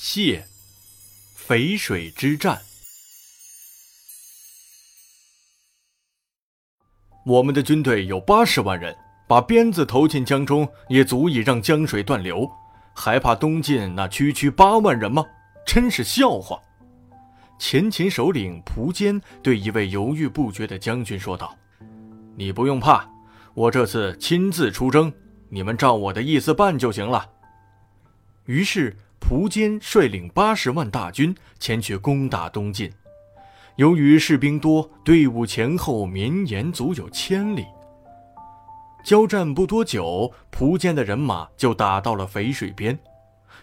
谢，淝水之战。我们的军队有八十万人，把鞭子投进江中，也足以让江水断流，还怕东晋那区区八万人吗？真是笑话！前秦首领蒲坚对一位犹豫不决的将军说道：“你不用怕，我这次亲自出征，你们照我的意思办就行了。”于是。蒲坚率领八十万大军前去攻打东晋，由于士兵多，队伍前后绵延足有千里。交战不多久，蒲坚的人马就打到了淝水边。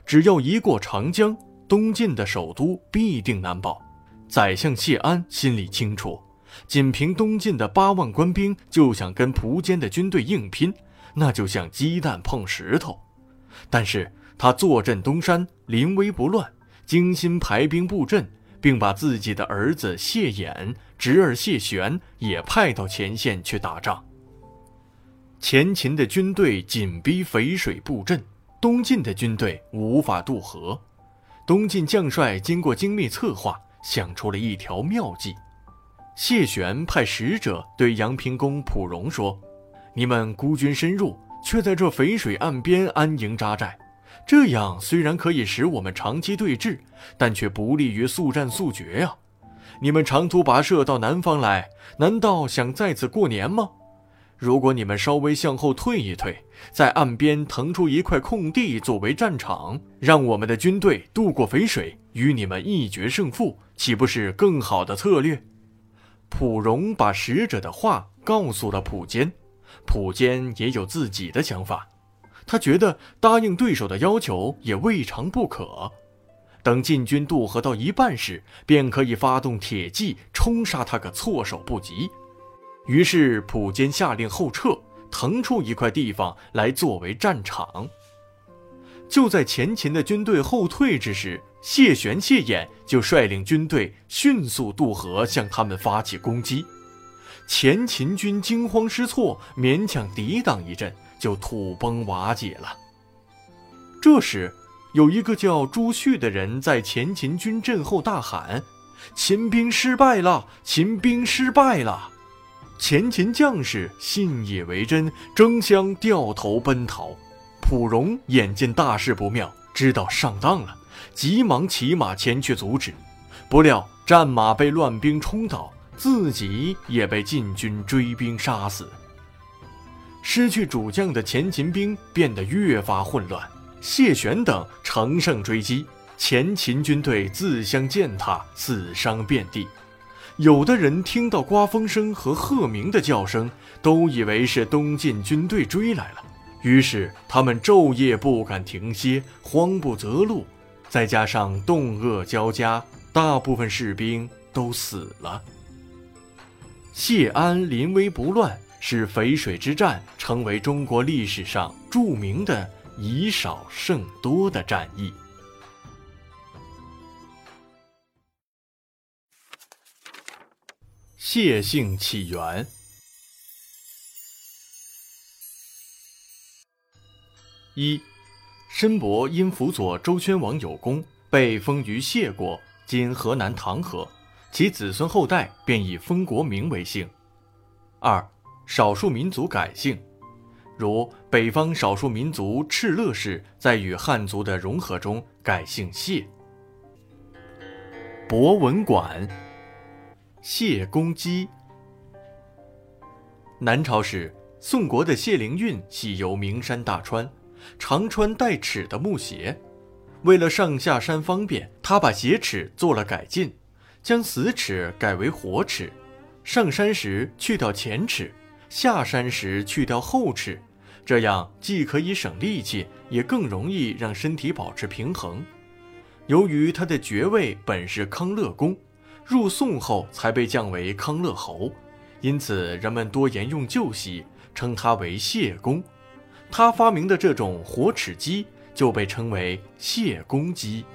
只要一过长江，东晋的首都必定难保。宰相谢安心里清楚，仅凭东晋的八万官兵就想跟蒲坚的军队硬拼，那就像鸡蛋碰石头。但是，他坐镇东山，临危不乱，精心排兵布阵，并把自己的儿子谢衍、侄儿谢玄也派到前线去打仗。前秦的军队紧逼淝水布阵，东晋的军队无法渡河。东晋将帅经过精密策划，想出了一条妙计。谢玄派使者对阳平公蒲荣说：“你们孤军深入，却在这淝水岸边安营扎寨。”这样虽然可以使我们长期对峙，但却不利于速战速决呀！你们长途跋涉到南方来，难道想在此过年吗？如果你们稍微向后退一退，在岸边腾出一块空地作为战场，让我们的军队渡过淝水，与你们一决胜负，岂不是更好的策略？蒲荣把使者的话告诉了蒲坚，蒲坚也有自己的想法。他觉得答应对手的要求也未尝不可。等晋军渡河到一半时，便可以发动铁骑冲杀他个措手不及。于是普坚下令后撤，腾出一块地方来作为战场。就在前秦的军队后退之时，谢玄、谢衍就率领军队迅速渡河，向他们发起攻击。前秦军惊慌失措，勉强抵挡一阵。就土崩瓦解了。这时，有一个叫朱旭的人在前秦军阵后大喊：“秦兵失败了！秦兵失败了！”前秦将士信以为真，争相掉头奔逃。蒲荣眼见大事不妙，知道上当了，急忙骑马前去阻止。不料战马被乱兵冲倒，自己也被晋军追兵杀死。失去主将的前秦兵变得越发混乱，谢玄等乘胜追击，前秦军队自相践踏，死伤遍地。有的人听到刮风声和鹤鸣的叫声，都以为是东晋军队追来了，于是他们昼夜不敢停歇，慌不择路。再加上冻饿交加，大部分士兵都死了。谢安临危不乱。使淝水之战成为中国历史上著名的以少胜多的战役。谢姓起源：一，申伯因辅佐周宣王有功，被封于谢国（今河南唐河），其子孙后代便以封国名为姓。二。少数民族改姓，如北方少数民族敕勒氏在与汉族的融合中改姓谢。博文馆，谢公基。南朝时，宋国的谢灵运喜游名山大川，常穿带齿的木鞋。为了上下山方便，他把鞋齿做了改进，将死齿改为活齿，上山时去掉前齿。下山时去掉后齿，这样既可以省力气，也更容易让身体保持平衡。由于他的爵位本是康乐公，入宋后才被降为康乐侯，因此人们多沿用旧习，称他为谢公。他发明的这种活齿机就被称为谢公机。